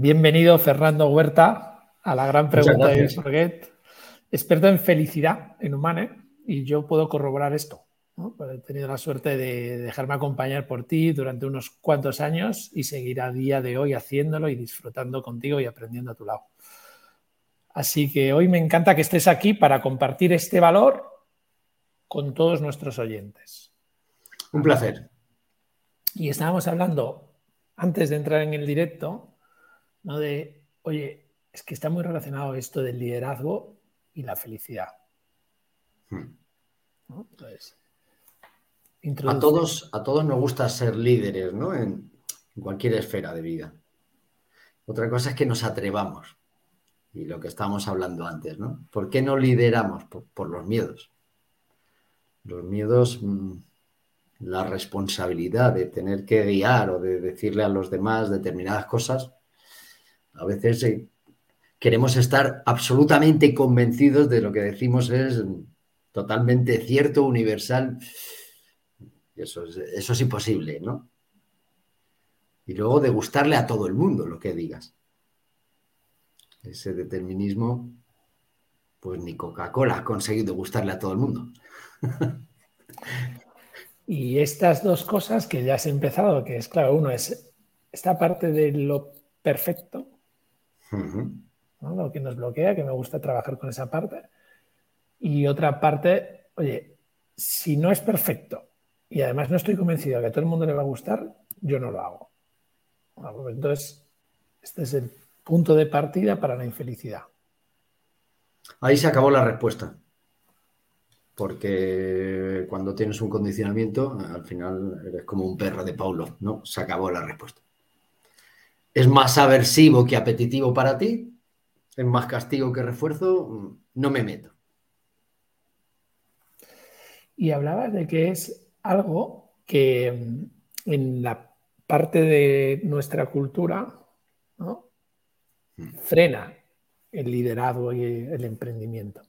Bienvenido, Fernando Huerta, a la gran pregunta de Forget. Experto en felicidad en Humane, y yo puedo corroborar esto. Pues he tenido la suerte de dejarme acompañar por ti durante unos cuantos años y seguir a día de hoy haciéndolo y disfrutando contigo y aprendiendo a tu lado. Así que hoy me encanta que estés aquí para compartir este valor con todos nuestros oyentes. Un placer. Y estábamos hablando, antes de entrar en el directo, ¿no? de, oye, es que está muy relacionado esto del liderazgo y la felicidad. Hmm. a, todos, a todos nos gusta ser líderes, ¿no? En, cualquier esfera de vida. Otra cosa es que nos atrevamos. Y lo que estábamos hablando antes, ¿no? ¿Por qué no lideramos? Por, los miedos. Los miedos, mm, la responsabilidad de tener que guiar o de decirle a los demás determinadas cosas, a veces eh, queremos estar absolutamente convencidos de lo que decimos es totalmente cierto, universal. Eso es, eso es imposible, ¿no? Y luego de gustarle a todo el mundo lo que digas. Ese determinismo, pues ni Coca-Cola ha conseguido gustarle a todo el mundo. Y estas dos cosas que ya has empezado, que es claro, uno es esta parte de lo perfecto, lo que nos bloquea, que me gusta trabajar con esa parte. Y otra parte, oye, si no es perfecto y además no estoy convencido de que a todo el mundo le va a gustar, yo no lo hago. Entonces, este es el punto de partida para la infelicidad. Ahí se acabó la respuesta. Porque cuando tienes un condicionamiento, al final eres como un perro de Paulo, ¿no? Se acabó la respuesta. Es más aversivo que apetitivo para ti, es más castigo que refuerzo, no me meto. Y hablabas de que es algo que mm, en la parte de nuestra cultura mm. frena el liderazgo y el emprendimiento.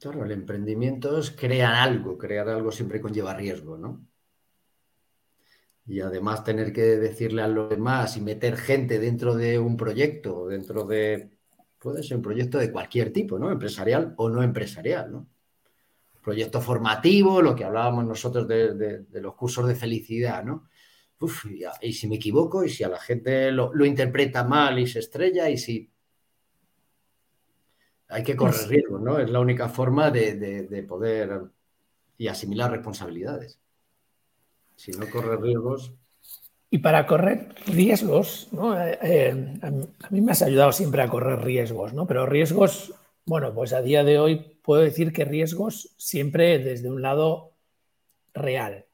Claro, el emprendimiento es crear algo, crear algo siempre conlleva riesgo, ¿no? Y además tener que decirle a los demás y meter gente dentro de un proyecto, dentro de, puede ser un proyecto de cualquier tipo, ¿no? Empresarial o no empresarial, ¿no? Proyecto formativo, lo que hablábamos nosotros de, los cursos de felicidad, ¿no? Uf, y, si me equivoco, y si a la gente lo, interpreta mal y se estrella, y si hay que correr riesgos, ¿no? Es la única forma de, poder y asimilar responsabilidades. Si no corre riesgos. Y para correr riesgos, ¿no? Eh, eh, a, mí me has ayudado siempre a correr riesgos, ¿no? Pero riesgos, bueno, pues a día de hoy puedo decir que riesgos siempre desde un lado real.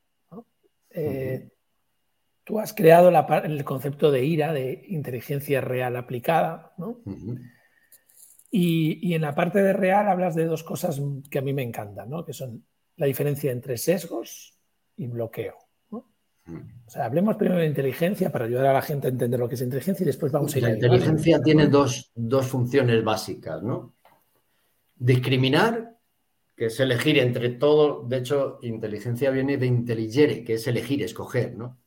Eh, tú has creado el concepto de ira, de inteligencia real aplicada, ¿no? y, y, en la parte de real hablas de dos cosas que a mí me encantan, ¿no? Que son la diferencia entre sesgos y bloqueo. O sea, hablemos primero de inteligencia para ayudar a la gente a entender lo que es inteligencia y después vamos a ir La inteligencia tiene dos, funciones básicas, ¿no? Discriminar, que es elegir entre todo. De hecho, inteligencia viene de intelligere, que es elegir, escoger, ¿no?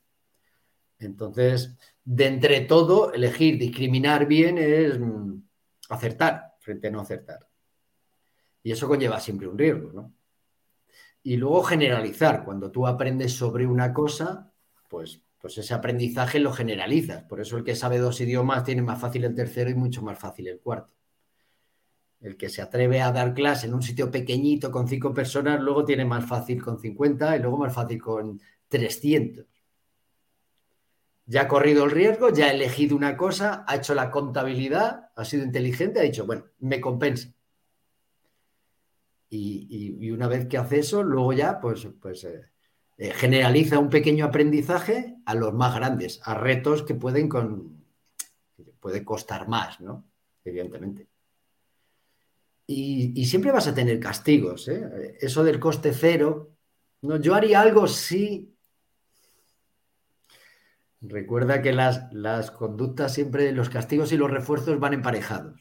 Entonces, de entre todo, elegir, discriminar bien es mm, acertar frente a no acertar. Y eso conlleva siempre un riesgo, ¿no? Y luego generalizar. Cuando tú aprendes sobre una cosa, pues, pues ese aprendizaje lo generalizas. Por eso el que sabe dos idiomas tiene más fácil el tercero y mucho más fácil el cuarto. El que se atreve a dar clase en un sitio pequeñito con cinco personas, luego tiene más fácil con 50 y luego más fácil con 300. Ya ha corrido el riesgo, ya ha elegido una cosa, ha hecho la contabilidad, ha sido inteligente, ha dicho, bueno, me compensa. Y, una vez que hace eso, luego ya, pues, pues eh, eh, generaliza un pequeño aprendizaje a los más grandes, a retos que pueden con, puede costar más, ¿no? Evidentemente. Y, siempre vas a tener castigos, ¿eh? Eso del coste cero. No, yo haría algo sí. Recuerda que las, las conductas siempre, los castigos y los refuerzos van emparejados.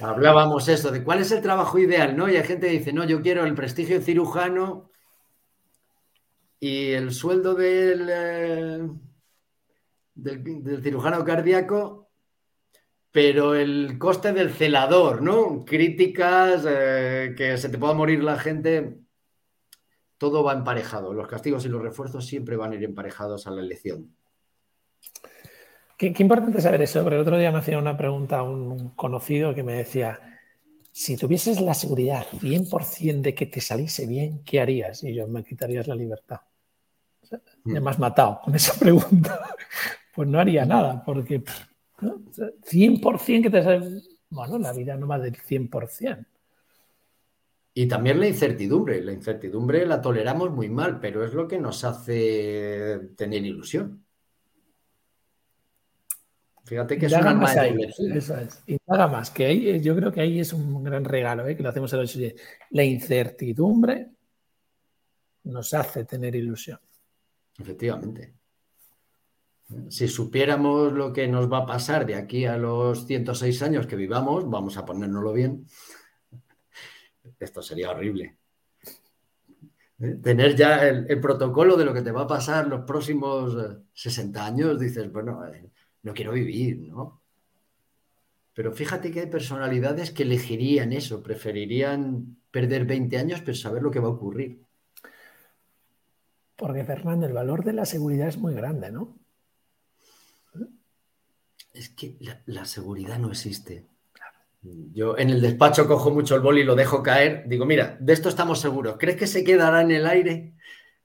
Hablábamos eso de cuál es el trabajo ideal, ¿no? Y hay gente que dice, no, yo quiero el prestigio cirujano y el sueldo del, eh, del, cirujano cardíaco, pero el coste del celador, ¿no? Críticas, eh, que se te pueda morir la gente, todo va emparejado. Los castigos y los refuerzos siempre van a ir emparejados a la elección. Qué, importante saber eso, porque el otro día me hacía una pregunta un conocido que me decía, si tuvieses la seguridad 100% de que te saliese bien, ¿qué harías? Y yo me quitarías la libertad. Me has matado con esa pregunta. Pues no haría nada, porque 100% que te sale... Bueno, la vida no va del 100%. Y también la incertidumbre. La incertidumbre la toleramos muy mal, pero es lo que nos hace tener ilusión. Fíjate que es una más Eso es. Más, que ahí, yo creo que ahí es un gran regalo, ¿eh? que lo hacemos en los La incertidumbre nos hace tener ilusión. Efectivamente. Si supiéramos lo que nos va a pasar de aquí a los 106 años que vivamos, vamos a ponérnoslo bien. Esto sería horrible. ¿Eh? Tener ya el, protocolo de lo que te va a pasar los próximos 60 años, dices, bueno, eh, no quiero vivir, ¿no? Pero fíjate que hay personalidades que elegirían eso, preferirían perder 20 años pero saber lo que va a ocurrir. Porque, Fernando, el valor de la seguridad es muy grande, ¿no? Es que la, seguridad no existe. Yo en el despacho cojo mucho el boli y lo dejo caer. Digo, mira, de esto estamos seguros. ¿Crees que se quedará en el aire?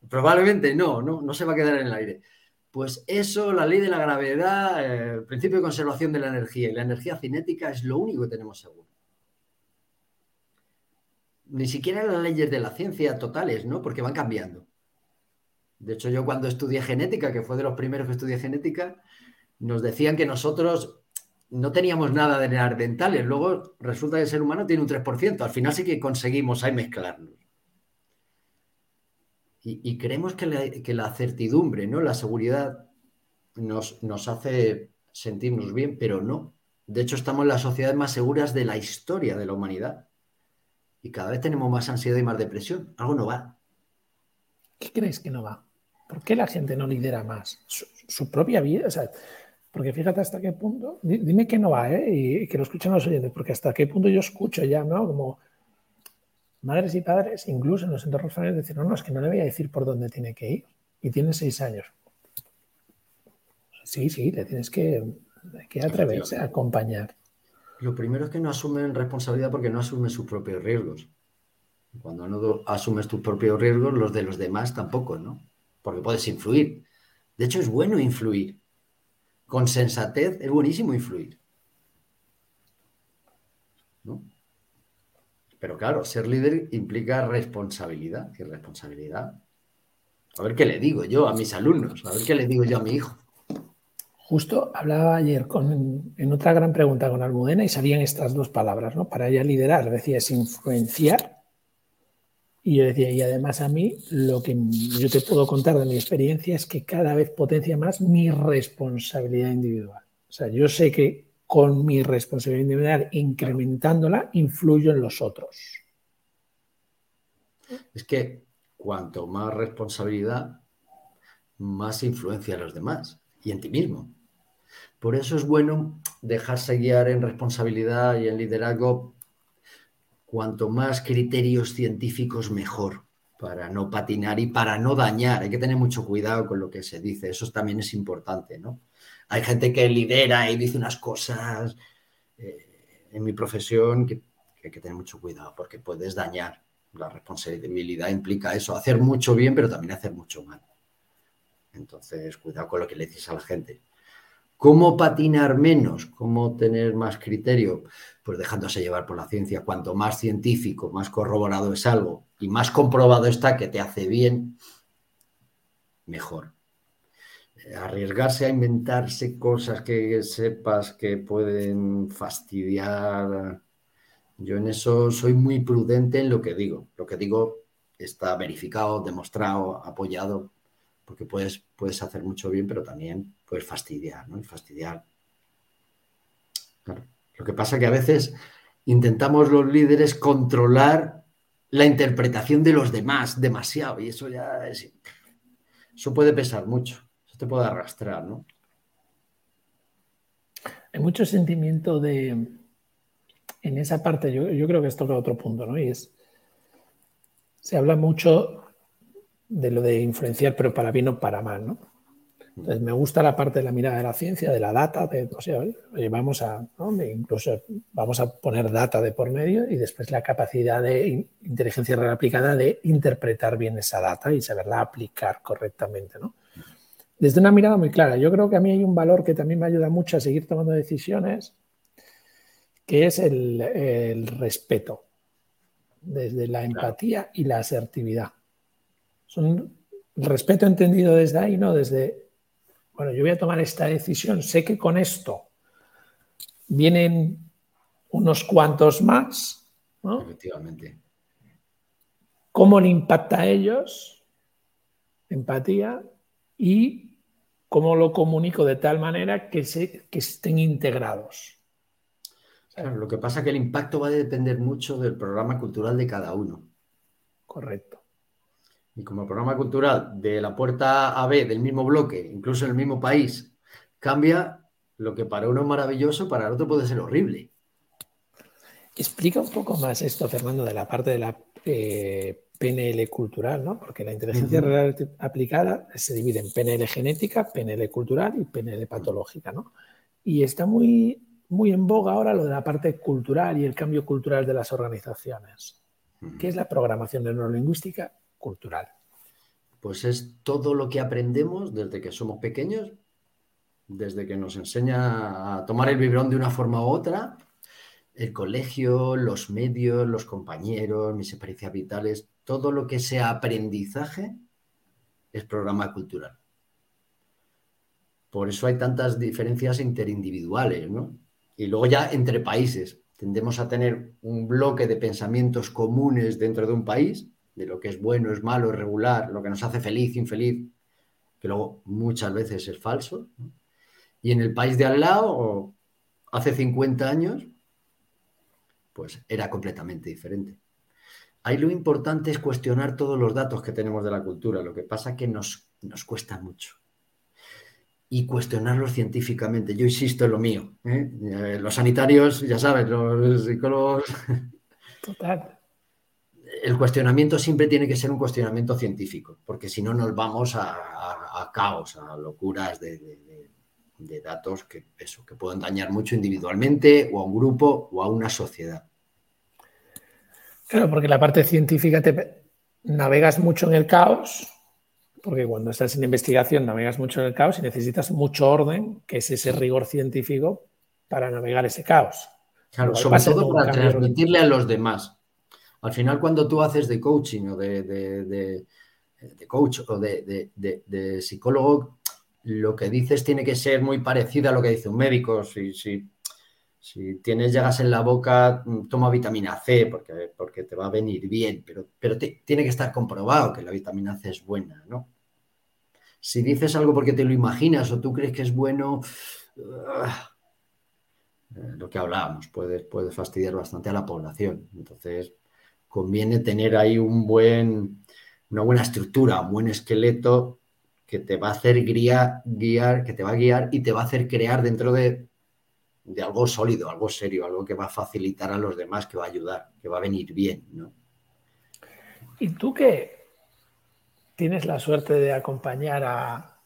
Probablemente no, no, no se va a quedar en el aire. Pues eso, la ley de la gravedad, el eh, principio de conservación de la energía y la energía cinética es lo único que tenemos seguro. Ni siquiera las leyes de la ciencia totales, ¿no? Porque van cambiando. De hecho, yo cuando estudié genética, que fue de los primeros que estudié genética, nos decían que nosotros no teníamos nada de neandertales. Luego resulta que el ser humano tiene un 3%. Al final sí que conseguimos ahí mezclarnos. Y, creemos que la, certidumbre, ¿no? la seguridad nos, nos hace sentirnos bien, pero no. De hecho, estamos en las sociedades más seguras de la historia de la humanidad. Y cada vez tenemos más ansiedad y más depresión. Algo no va. ¿Qué crees que no va? ¿Por qué la gente no lidera más su, propia vida? O sea, porque fíjate hasta qué punto, dime que no va, ¿eh? Y, que lo escuchen los oyentes, porque hasta qué punto yo escucho ya, ¿no? Como madres y padres, incluso en los entornos familiares, decir, no, no, es que no le voy a decir por dónde tiene que ir. Y tiene seis años. Sí, sí, le tienes que, que atreverse a acompañar. Lo primero es que no asumen responsabilidad porque no asumen sus propios riesgos. Cuando no asumes tus propios riesgos, los de los demás tampoco, ¿no? Porque puedes influir. De hecho, es bueno influir. Con sensatez es buenísimo influir. ¿No? Pero claro, ser líder implica responsabilidad y responsabilidad. A ver qué le digo yo a mis alumnos, a ver qué le digo yo a mi hijo. Justo hablaba ayer con, en otra gran pregunta con Almudena y salían estas dos palabras, ¿no? Para ella liderar, decía, es influenciar. Y yo decía, y además a mí lo que yo te puedo contar de mi experiencia es que cada vez potencia más mi responsabilidad individual. O sea, yo sé que con mi responsabilidad individual, incrementándola, influyo en los otros. Es que cuanto más responsabilidad, más influencia a los demás y en ti mismo. Por eso es bueno dejarse guiar en responsabilidad y en liderazgo. Cuanto más criterios científicos, mejor, para no patinar y para no dañar. Hay que tener mucho cuidado con lo que se dice. Eso también es importante, ¿no? Hay gente que lidera y dice unas cosas eh, en mi profesión que, hay que tener mucho cuidado porque puedes dañar. La responsabilidad implica eso, hacer mucho bien, pero también hacer mucho mal. Entonces, cuidado con lo que le dices a la gente. ¿Cómo patinar menos? ¿Cómo tener más criterio? Pues dejándose llevar por la ciencia. Cuanto más científico, más corroborado es algo y más comprobado está que te hace bien, mejor arriesgarse a inventarse cosas que sepas que pueden fastidiar. Yo en eso soy muy prudente en lo que digo. Lo que digo está verificado, demostrado, apoyado, porque puedes, puedes hacer mucho bien, pero también puedes fastidiar, ¿no? Fastidiar. Lo que pasa es que a veces intentamos los líderes controlar la interpretación de los demás demasiado y eso ya es, eso puede pesar mucho te puede arrastrar, ¿no? hay mucho sentimiento de, en esa parte, yo, yo creo que esto es otro punto, ¿no? Y es, se habla mucho de lo de influenciar, pero para bien o para mal, ¿no? Entonces, me gusta la parte de la mirada de la ciencia, de la data, de, o sea, vamos a, incluso vamos a poner data de por medio y después la capacidad de inteligencia real aplicada de interpretar bien esa data y saberla aplicar correctamente, ¿no? Desde una mirada muy clara. Yo creo que a mí hay un valor que también me ayuda mucho a seguir tomando decisiones, que es el, el respeto, desde la empatía y la asertividad. Son respeto entendido desde ahí, no desde bueno, yo voy a tomar esta decisión, sé que con esto vienen unos cuantos más, ¿no? Efectivamente. ¿Cómo le impacta a ellos? Empatía y cómo lo comunico de tal manera que, se, que estén integrados. Claro, lo que pasa es que el impacto va a depender mucho del programa cultural de cada uno. Correcto. Y como el programa cultural de la puerta A B del mismo bloque, incluso en el mismo país, cambia, lo que para uno es maravilloso, para el otro puede ser horrible. Explica un poco más esto, Fernando, de la parte de la eh, PNL cultural, ¿no? Porque la inteligencia real aplicada se divide en PNL genética, PNL cultural y PNL patológica, ¿no? Y está muy, muy en boga ahora lo de la parte cultural y el cambio cultural de las organizaciones. ¿Qué es la programación neurolingüística cultural? Pues es todo lo que aprendemos desde que somos pequeños, desde que nos enseña a tomar el biberón de una forma u otra, el colegio, los medios, los compañeros, mis experiencias vitales, todo lo que sea aprendizaje es programa cultural. Por eso hay tantas diferencias interindividuales, ¿no? Y luego ya entre países. Tendemos a tener un bloque de pensamientos comunes dentro de un país de lo que es bueno, es malo, es regular, lo que nos hace feliz, infeliz, que luego muchas veces es falso. Y en el país de al lado, hace 50 años, pues era completamente diferente. Ahí lo importante es cuestionar todos los datos que tenemos de la cultura. Lo que pasa que nos, nos cuesta mucho. Y cuestionarlos científicamente. Yo insisto en lo mío. ¿eh? Eh, los sanitarios, ya sabes, los psicólogos. Total el cuestionamiento siempre tiene que ser un cuestionamiento científico, porque si no nos vamos a, caos, a locuras de, datos que, eso, que pueden dañar mucho individualmente o a un grupo o a una sociedad. Claro, porque la parte científica te navegas mucho en el caos, porque cuando estás en investigación navegas mucho en el caos y necesitas mucho orden, que es ese rigor científico para navegar ese caos. Claro, sobre todo para transmitirle a los demás. Al final, cuando tú haces de coaching o de, coach o de, psicólogo, lo que dices tiene que ser muy parecido a lo que dice un médico. Si, tienes llagas en la boca, toma vitamina C porque, porque te va a venir bien, pero, pero tiene que estar comprobado que la vitamina C es buena, ¿no? Si dices algo porque te lo imaginas o tú crees que es bueno, ah, eh, lo que hablábamos puede, puede fastidiar bastante a la población. Entonces, conviene tener ahí un buen, una buena estructura, un buen esqueleto que te va a hacer guiar, guiar, que te va a guiar y te va a hacer crear dentro de, de algo sólido, algo serio, algo que va a facilitar a los demás, que va a ayudar, que va a venir bien, ¿no? Y tú que tienes la suerte de acompañar a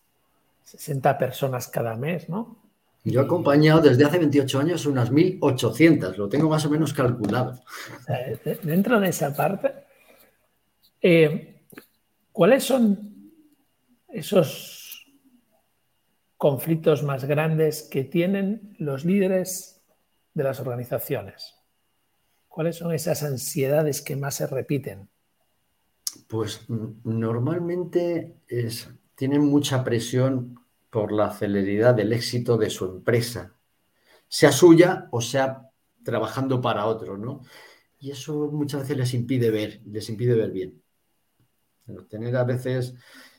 60 personas cada mes, ¿no? Yo he acompañado desde hace 28 años unas 1.800, lo tengo más o menos calculado. Dentro de esa parte, eh, ¿cuáles son esos conflictos más grandes que tienen los líderes de las organizaciones? ¿Cuáles son esas ansiedades que más se repiten? Pues normalmente tienen mucha presión por la celeridad del éxito de su empresa, sea suya o sea trabajando para otro, ¿no? Y eso muchas veces les impide ver, les impide ver bien. tener a veces,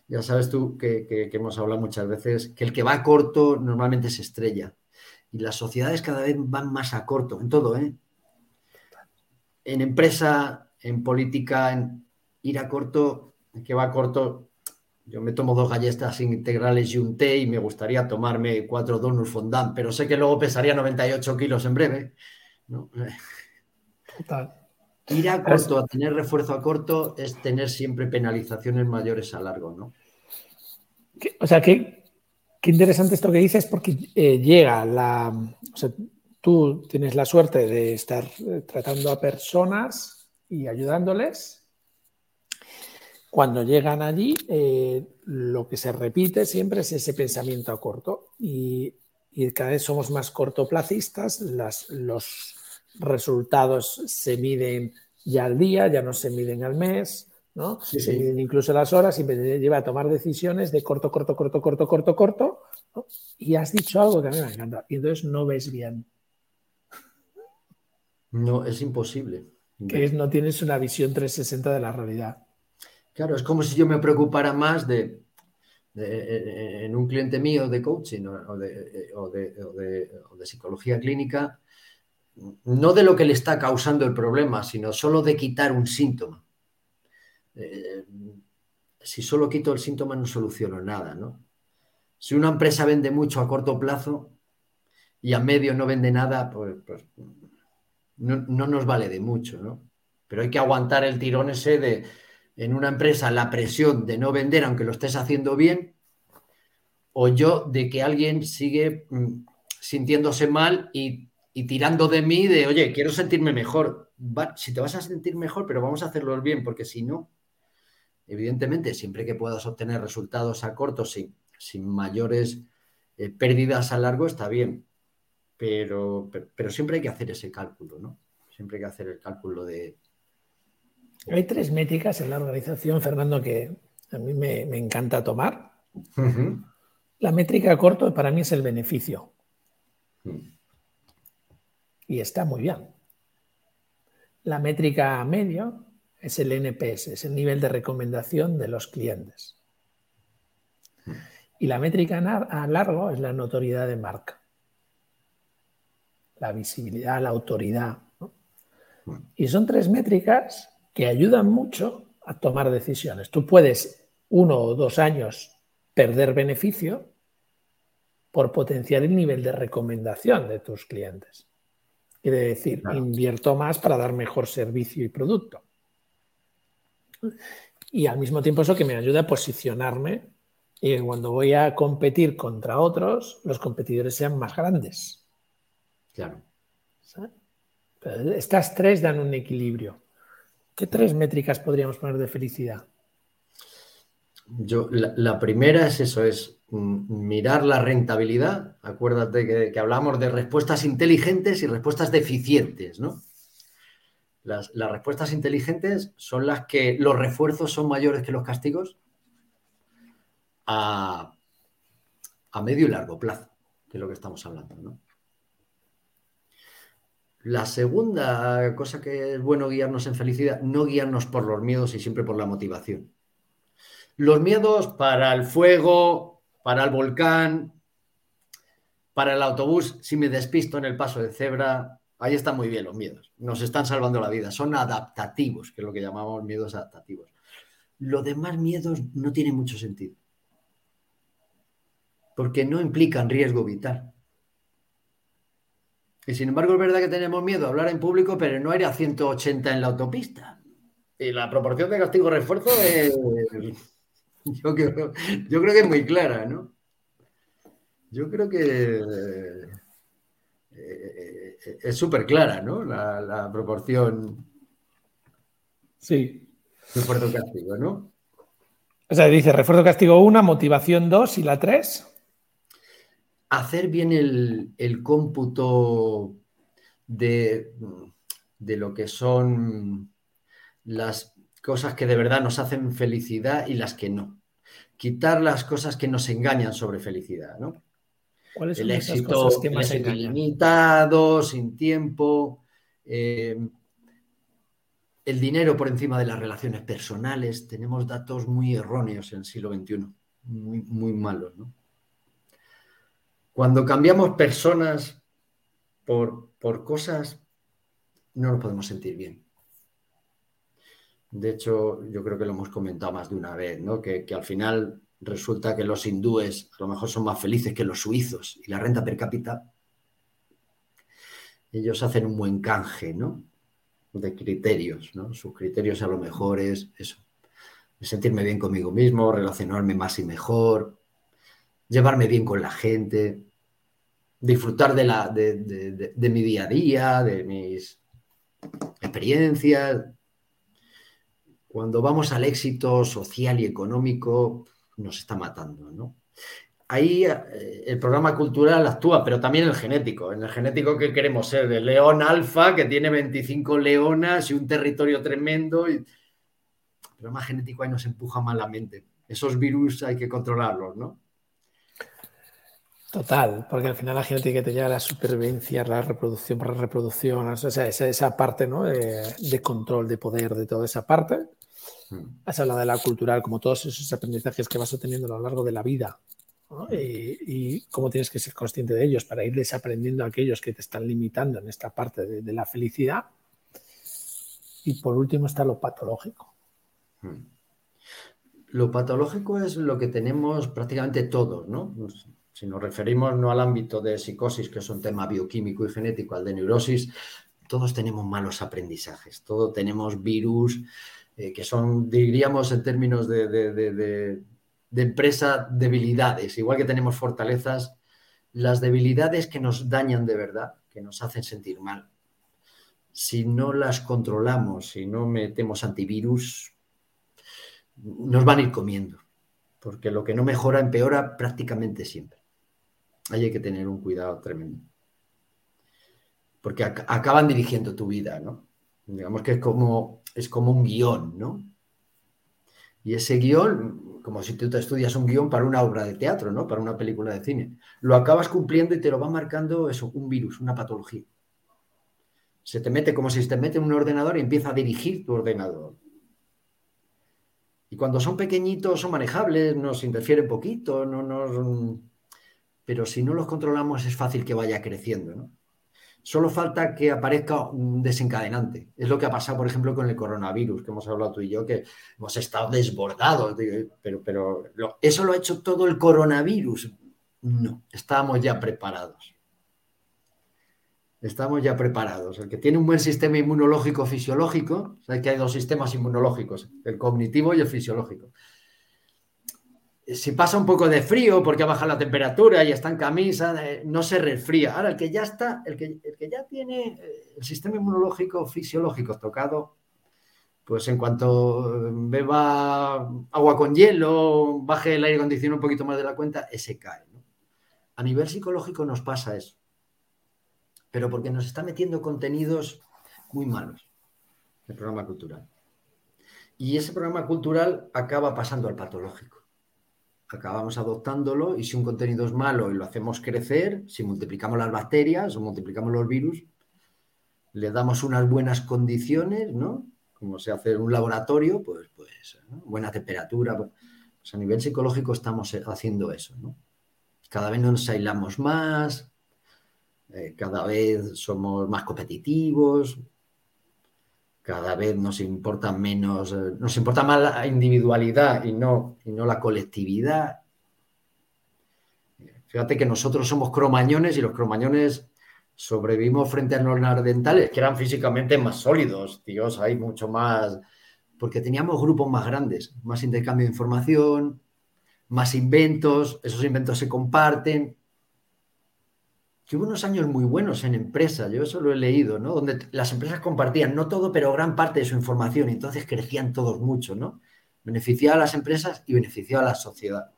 ya sabes tú que, hemos hablado muchas veces, que el que va corto normalmente se estrella. Y las sociedades cada vez van más a corto, en todo, ¿eh? En empresa, en política, en ir a corto, el que va a corto Yo me tomo dos galletas integrales y un té y me gustaría tomarme cuatro donuts fondant, pero sé que luego pesaría 98 kilos en breve. Total. Ir a corto, a tener refuerzo a corto, es tener siempre penalizaciones mayores a largo, ¿no? O sea, qué, qué interesante esto que dices, porque eh, llega la. O sea, tú tienes la suerte de estar eh, tratando a personas y ayudándoles cuando llegan allí, eh, lo que se repite siempre es ese pensamiento a corto y, cada vez somos más cortoplacistas, los resultados se miden ya al día, ya no se miden al mes, ¿no? se miden incluso las horas y me lleva a tomar decisiones de corto, corto, corto, corto, corto, corto. Y has dicho algo que a mí me encanta y entonces no ves bien. No, es imposible. Que no tienes una visión 360 de la realidad. Claro, es como si yo me preocupara más de, en un cliente mío de coaching o de, psicología clínica, no de lo que le está causando el problema, sino solo de quitar un síntoma. Eh, si solo quito el síntoma no soluciono nada, ¿no? Si una empresa vende mucho a corto plazo y a medio no vende nada, pues, pues no, no, nos vale de mucho, ¿no? Pero hay que aguantar el tirón ese de, en una empresa la presión de no vender aunque lo estés haciendo bien, o yo de que alguien sigue mm, sintiéndose mal y, tirando de mí de, oye, quiero sentirme mejor. si te vas a sentir mejor, pero vamos a hacerlo bien, porque si no, evidentemente, siempre que puedas obtener resultados a corto sin, sin mayores eh, pérdidas a largo, está bien. pero, pero siempre hay que hacer ese cálculo, ¿no? Siempre hay que hacer el cálculo de, hay tres métricas en la organización, Fernando, que a mí me, encanta tomar. La métrica corto para mí es el beneficio. Y está muy bien. La métrica medio es el NPS, es el nivel de recomendación de los clientes. Y la métrica a largo es la notoriedad de marca. La visibilidad, la autoridad. Y son tres métricas que ayudan mucho a tomar decisiones. Tú puedes uno o dos años perder beneficio por potenciar el nivel de recomendación de tus clientes. De decir, invierto más para dar mejor servicio y producto. Y al mismo tiempo eso que me ayuda a posicionarme y que cuando voy a competir contra otros, los competidores sean más grandes. Claro. estas tres dan un equilibrio. ¿Qué tres métricas podríamos poner de felicidad? Yo, la, primera es eso, es mirar la rentabilidad. Acuérdate que, hablamos de respuestas inteligentes y respuestas deficientes, ¿no? Las, respuestas inteligentes son las que los refuerzos son mayores que los castigos a, a medio y largo plazo, que es lo que estamos hablando, ¿no? La segunda cosa que es bueno guiarnos en felicidad, no guiarnos por los miedos y siempre por la motivación. Los miedos para el fuego, para el volcán, para el autobús, si me despisto en el paso de cebra, ahí están muy bien los miedos. Nos están salvando la vida. Son adaptativos, que es lo que llamamos miedos adaptativos. Los demás miedos no tienen mucho sentido. Porque no implican riesgo vital. Y sin embargo es verdad que tenemos miedo a hablar en público, pero no era 180 en la autopista. Y la proporción de castigo-refuerzo es... Yo creo, que es muy clara, ¿no? Yo creo que eh, es súper clara, ¿no? La, proporción. Sí. Refuerzo-castigo, ¿no? O sea, dice refuerzo-castigo 1, motivación 2 y la 3 hacer bien el, cómputo de, lo que son las cosas que de verdad nos hacen felicidad y las que no. Quitar las cosas que nos engañan sobre felicidad, ¿no? ¿Cuáles son el éxito, cosas que más? Limitado, sin tiempo, eh, el dinero por encima de las relaciones personales. Tenemos datos muy erróneos en el siglo XXI, muy, muy malos, ¿no? Cuando cambiamos personas por, cosas, no nos podemos sentir bien. De hecho, yo creo que lo hemos comentado más de una vez, ¿no? Que, que al final resulta que los hindúes a lo mejor son más felices que los suizos y la renta per cápita, ellos hacen un buen canje, ¿no? De criterios, ¿no? Sus criterios a lo mejor es eso, sentirme bien conmigo mismo, relacionarme más y mejor, llevarme bien con la gente, disfrutar de, la, de, mi día a día, de mis experiencias. Cuando vamos al éxito social y económico, nos está matando, ¿no? Ahí eh, el programa cultural actúa, pero también el genético. En el genético que queremos ser, el león alfa, que tiene 25 leonas y un territorio tremendo. Y el problema genético ahí nos empuja malamente. Esos virus hay que controlarlos, ¿no? Total, porque al final la genética te lleva la supervivencia, la reproducción para reproducción, o sea, esa, parte ¿no? de, control, de poder, de toda esa parte. Hmm. Has hablado de la cultural, como todos esos aprendizajes que vas obteniendo a lo largo de la vida y, cómo tienes que ser consciente de ellos para ir desaprendiendo a aquellos que te están limitando en esta parte de la felicidad. Y por último está lo patológico. Hmm. Lo patológico es lo que tenemos prácticamente todos, ¿no? Si nos referimos no al ámbito de psicosis, que es un tema bioquímico y genético, al de neurosis, todos tenemos malos aprendizajes, todos tenemos virus eh, que son, diríamos en términos de, de, empresa, debilidades. Igual que tenemos fortalezas, las debilidades que nos dañan de verdad, que nos hacen sentir mal, si no las controlamos, si no metemos antivirus, nos van a ir comiendo, porque lo que no mejora empeora prácticamente siempre. Ahí hay que tener un cuidado tremendo. Porque acaban dirigiendo tu vida, ¿no? Digamos que es como, es como un guion, ¿no? Y ese guion, como si tú te estudias un guion para una obra de teatro, ¿no? Para una película de cine. Lo acabas cumpliendo y te lo va marcando eso, un virus, una patología. Se te mete como si se te mete en un ordenador y empieza a dirigir tu ordenador. Y cuando son pequeñitos son manejables, nos interfieren poquito, no nos... Pero si no los controlamos es fácil que vaya creciendo, ¿no? Solo falta que aparezca un desencadenante. Es lo que ha pasado, por ejemplo, con el coronavirus, que hemos hablado tú y yo, que hemos estado desbordados. Pero, pero ¿eso lo ha hecho todo el coronavirus? No, estábamos ya preparados estamos ya preparados. El que tiene un buen sistema inmunológico fisiológico, sabes que hay dos sistemas inmunológicos, el cognitivo y el fisiológico. Si pasa un poco de frío porque baja la temperatura y está en camisa, eh, no se resfría. Ahora, el que ya está, el que, el que ya tiene eh, el sistema inmunológico fisiológico tocado, pues en cuanto beba agua con hielo, baje el aire acondicionado un poquito más de la cuenta, ese cae. A nivel psicológico nos pasa eso pero porque nos está metiendo contenidos muy malos, el programa cultural. Y ese programa cultural acaba pasando al patológico. Acabamos adoptándolo y si un contenido es malo y lo hacemos crecer, si multiplicamos las bacterias o multiplicamos los virus, le damos unas buenas condiciones, ¿no? Como se hace en un laboratorio, pues, pues buena temperatura. Pues a nivel psicológico estamos haciendo eso, ¿no? Cada vez nos aislamos más, eh, cada vez somos más competitivos, cada vez nos importa menos, eh, nos importa más la individualidad y no, y no la colectividad. Fíjate que nosotros somos cromañones y los cromañones sobrevivimos frente a los ardentales, que eran físicamente más sólidos, tíos, hay mucho más, porque teníamos grupos más grandes, más intercambio de información, más inventos, esos inventos se comparten, que hubo unos años muy buenos en empresas, yo eso lo he leído, ¿no? Donde las empresas compartían, no todo, pero gran parte de su información, y entonces crecían todos mucho, ¿no? Beneficiaba a las empresas y beneficiaba a la sociedad.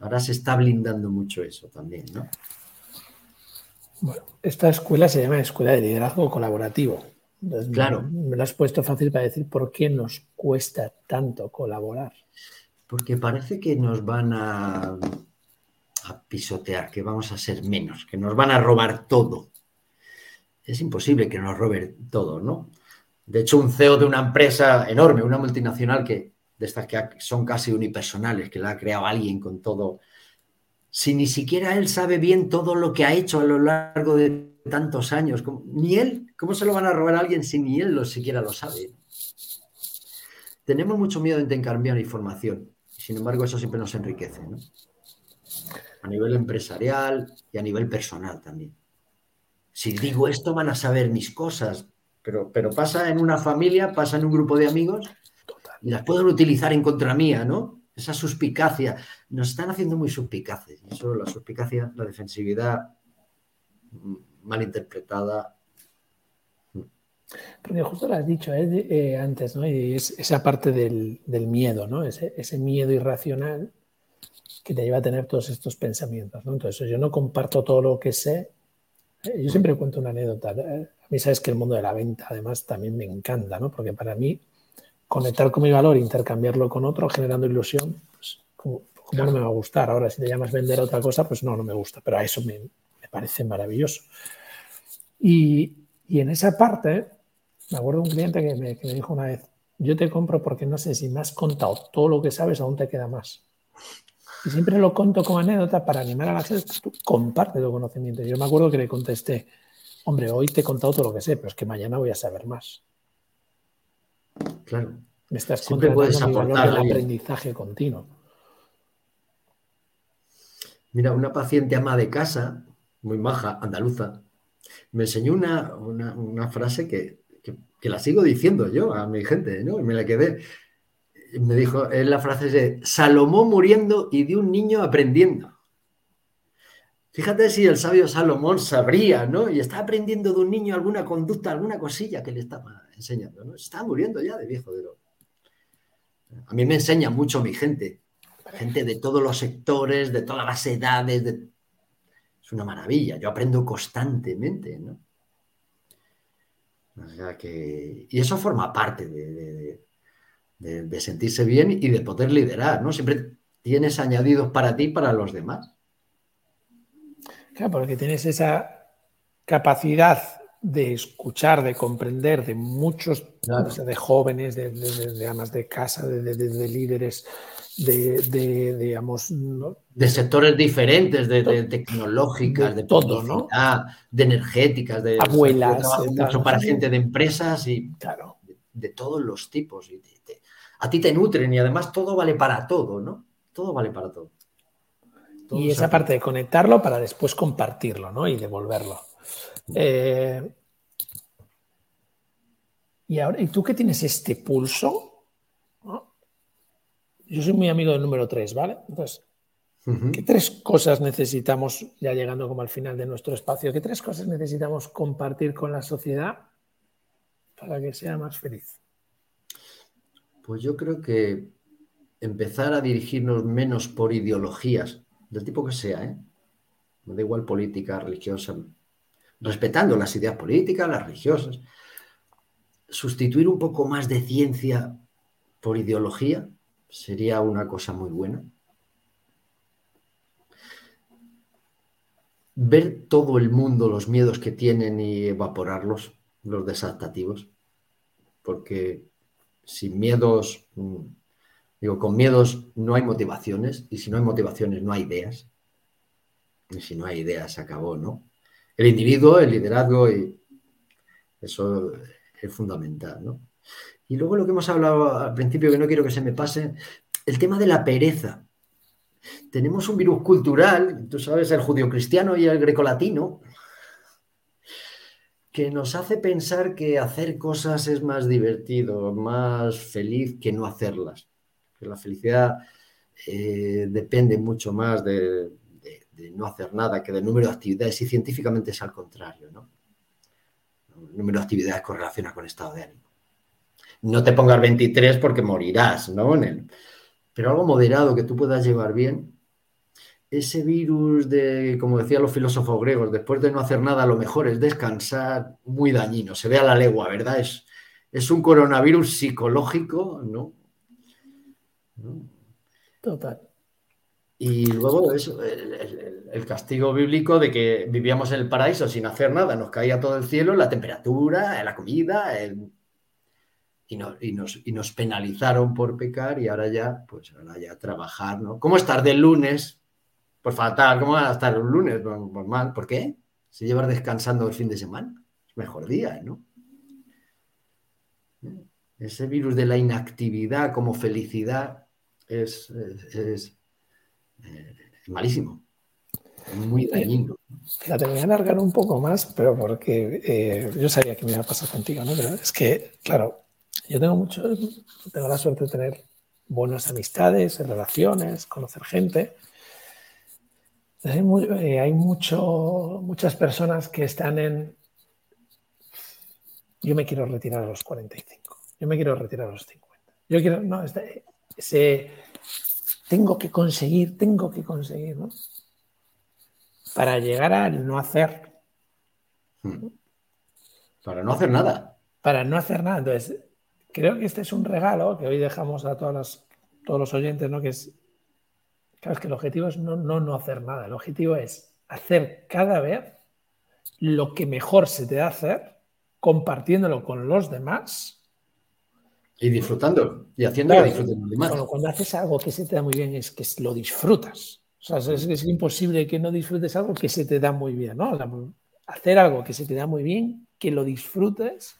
Ahora se está blindando mucho eso también, ¿no? Bueno, esta escuela se llama Escuela de Liderazgo Colaborativo. claro. Me lo has puesto fácil para decir por qué nos cuesta tanto colaborar. Porque parece que nos van a a pisotear, que vamos a ser menos, que nos van a robar todo. Es imposible que nos roben todo, ¿no? De hecho, un CEO de una empresa enorme, una multinacional que de estas que son casi unipersonales, que la ha creado alguien con todo, si ni siquiera él sabe bien todo lo que ha hecho a lo largo de tantos años, ni él, ¿cómo se lo van a robar a alguien si ni él lo siquiera lo sabe? tenemos mucho miedo de intercambiar información. Sin embargo, eso siempre nos enriquece, ¿no? A nivel empresarial y a nivel personal también. Si digo esto, van a saber mis cosas, pero, pero pasa en una familia, pasa en un grupo de amigos y las pueden utilizar en contra mía, ¿no? Esa suspicacia. Nos están haciendo muy suspicaces. Eso, la suspicacia, la defensividad mm, mal interpretada. Porque justo lo has dicho ¿eh? Eh, antes, ¿no? Y es esa parte del, miedo, ¿no? Ese, miedo irracional que te lleva a tener todos estos pensamientos, ¿no? Entonces, yo no comparto todo lo que sé. Eh, yo siempre cuento una anécdota. A mí sabes que el mundo de la venta, además, también me encanta, ¿no? Porque para mí conectar con mi valor, intercambiarlo con otro, generando ilusión, pues como, no me va a gustar. Ahora, si te llamas vender otra cosa, pues no, no me gusta, pero a eso me, parece maravilloso. Y, en esa parte, me acuerdo de un cliente que me, que me, dijo una vez, yo te compro porque no sé si me has contado todo lo que sabes, aún te queda más. Y siempre lo conto como anécdota para animar a la gente, tú comparte tu conocimiento. Yo me acuerdo que le contesté, hombre, hoy te he contado todo lo que sé, pero es que mañana voy a saber más. Claro. Me estás Siempre puedes aportar el aprendizaje continuo. Mira, una paciente ama de casa, muy maja, andaluza, me enseñó una, frase que, la sigo diciendo yo a mi gente, ¿no? Y me la quedé. Me dijo, es la frase de Salomón muriendo y de un niño aprendiendo. Fíjate si el sabio Salomón sabría, ¿no? Y está aprendiendo de un niño alguna conducta, alguna cosilla que le estaba enseñando, ¿no? Está muriendo ya de viejo de lo. A mí me enseña mucho mi gente, gente de todos los sectores, de todas las edades, es una maravilla, yo aprendo constantemente, ¿no? O sea que... Y eso forma parte de, de sentirse bien y de poder liderar, ¿no? Siempre tienes añadidos para ti y para los demás. Claro, porque tienes esa capacidad de escuchar, de comprender de muchos, de jóvenes, de, de, amas de casa, de, líderes, de, digamos... De sectores diferentes, de, tecnológicas, de, todo, ¿no? De energéticas, de... Abuelas. mucho para gente de empresas y claro. de, todos los tipos. Y a ti te nutren y además todo vale para todo, ¿no? Todo vale para todo y esa parte de conectarlo para después compartirlo ¿no? y devolverlo. Eh, y ahora, ¿y tú que tienes este pulso? Yo soy muy amigo del número 3, ¿vale? Entonces, ¿qué tres cosas necesitamos, ya llegando como al final de nuestro espacio, qué tres cosas necesitamos compartir con la sociedad para que sea más feliz? Pues yo creo que empezar a dirigirnos menos por ideologías del tipo que sea, ¿eh? Me da igual política, religiosa, respetando las ideas políticas, las religiosas. Sustituir un poco más de ciencia por ideología sería una cosa muy buena. Ver todo el mundo, los miedos que tienen y evaporarlos, los desadaptativos, porque sin miedos mm, Digo, con miedos no hay motivaciones y si no hay motivaciones no hay ideas. Y si no hay ideas, acabó, ¿no? El individuo, el liderazgo, y eso es fundamental, ¿no? Y luego lo que hemos hablado al principio, que no quiero que se me pase, el tema de la pereza. Tenemos un virus cultural, tú sabes, el judío cristiano y el grecolatino, que nos hace pensar que hacer cosas es más divertido, más feliz que no hacerlas la felicidad eh, depende mucho más de, no hacer nada que del número de actividades y científicamente es al contrario, ¿no? El número de actividades correlaciona con estado de ánimo. No te pongas 23 porque morirás, ¿no? pero algo moderado que tú puedas llevar bien. Ese virus de, como decían los filósofos griegos, después de no hacer nada, lo mejor es descansar, muy dañino. Se ve a la legua, ¿verdad? Es, es un coronavirus psicológico, ¿no? Total. Y luego eso, el, castigo bíblico de que vivíamos en el paraíso sin hacer nada, nos caía todo el cielo, la temperatura, la comida, y, nos, penalizaron por pecar y ahora ya, pues ahora ya trabajar, ¿no? ¿Cómo estar de lunes? Pues fatal, ¿cómo van a estar el lunes? Pues, pues mal, ¿por qué? Si llevas descansando el fin de semana, es mejor día, ¿no? ese virus de la inactividad como felicidad es, es, eh, malísimo. muy dañino. Fíjate, me voy a alargar un poco más, pero porque eh, yo sabía que me iba a pasar contigo, ¿no? Pero es que, claro, yo tengo mucho, tengo la suerte de tener buenas amistades, relaciones, conocer gente. Hay, eh, hay mucho, muchas personas que están en... Yo me quiero retirar a los 45, yo me quiero retirar a los 50. Yo quiero, no, este, ese, tengo que conseguir, tengo que conseguir, ¿no? Para llegar al no hacer. Hmm. Para no hacer nada. Para no hacer nada. Entonces, creo que este es un regalo que hoy dejamos a todos los oyentes, ¿no? Que es, claro, es que el objetivo es no, no, no hacer nada. El objetivo es hacer cada vez lo que mejor se te da hacer, compartiéndolo con los demás y disfrutando, y haciendo que disfruten los demás. cuando haces algo que se te da muy bien es que lo disfrutas. O sea, es, es imposible que no disfrutes algo que se te da muy bien, ¿no? hacer algo que se te da muy bien, que lo disfrutes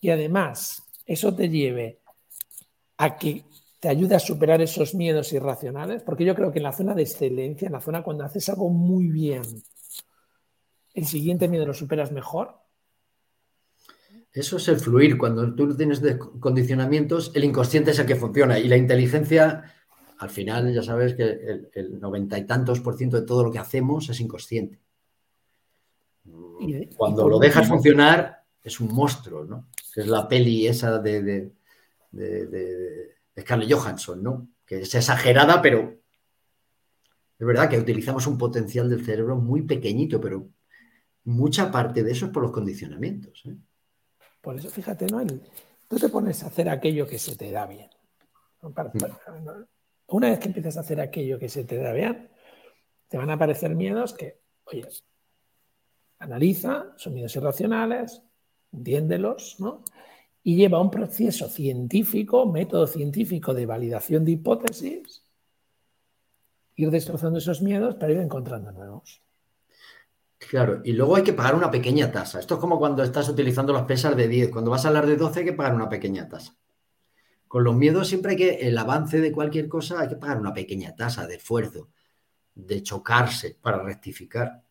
y además eso te lleve a que te ayude a superar esos miedos irracionales, porque yo creo que en la zona de excelencia, en la zona cuando haces algo muy bien, el siguiente miedo lo superas mejor, eso es el fluir. Cuando tú tienes condicionamientos, el inconsciente es el que funciona y la inteligencia, al final, ya sabes que el noventa y tantos por ciento de todo lo que hacemos es inconsciente. Cuando lo dejas funcionar, es un monstruo, ¿no? es la peli esa de, de, de, Scarlett Johansson, ¿no? Que es exagerada, pero es verdad que utilizamos un potencial del cerebro muy pequeñito, pero mucha parte de eso es por los condicionamientos. ¿eh? Por eso, fíjate, ¿no? tú te pones a hacer aquello que se te da bien. Una vez que empiezas a hacer aquello que se te da bien, te van a aparecer miedos que, oye, analiza, son miedos irracionales, entiéndelos, ¿no? Y lleva un proceso científico, método científico de validación de hipótesis, ir destrozando esos miedos para ir encontrando nuevos. Claro, y luego hay que pagar una pequeña tasa. Esto es como cuando estás utilizando las pesas de 10. Cuando vas a hablar de 12 hay que pagar una pequeña tasa. Con los miedos siempre hay que, el avance de cualquier cosa, hay que pagar una pequeña tasa de esfuerzo, de chocarse para rectificar.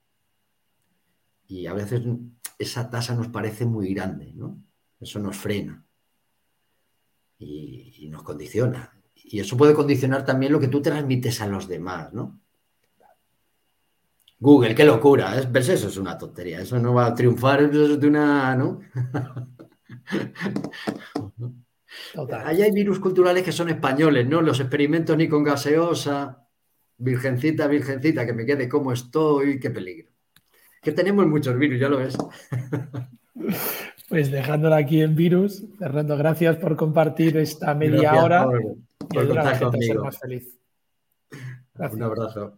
Y a veces esa tasa nos parece muy grande, ¿no? Eso nos frena y, y nos condiciona. Y eso puede condicionar también lo que tú transmites a los demás, ¿no? Google, qué locura. ¿Ves? Eso es una tontería. Eso no va a triunfar de una. ¿no? Ahí hay virus culturales que son españoles, ¿no? Los experimentos ni con gaseosa, virgencita, virgencita, que me quede como estoy, qué peligro. Que tenemos muchos virus, ya lo ves. Pues dejándola aquí en virus, Fernando, gracias por compartir esta media hora por, y contar conmigo. Más feliz. Un abrazo.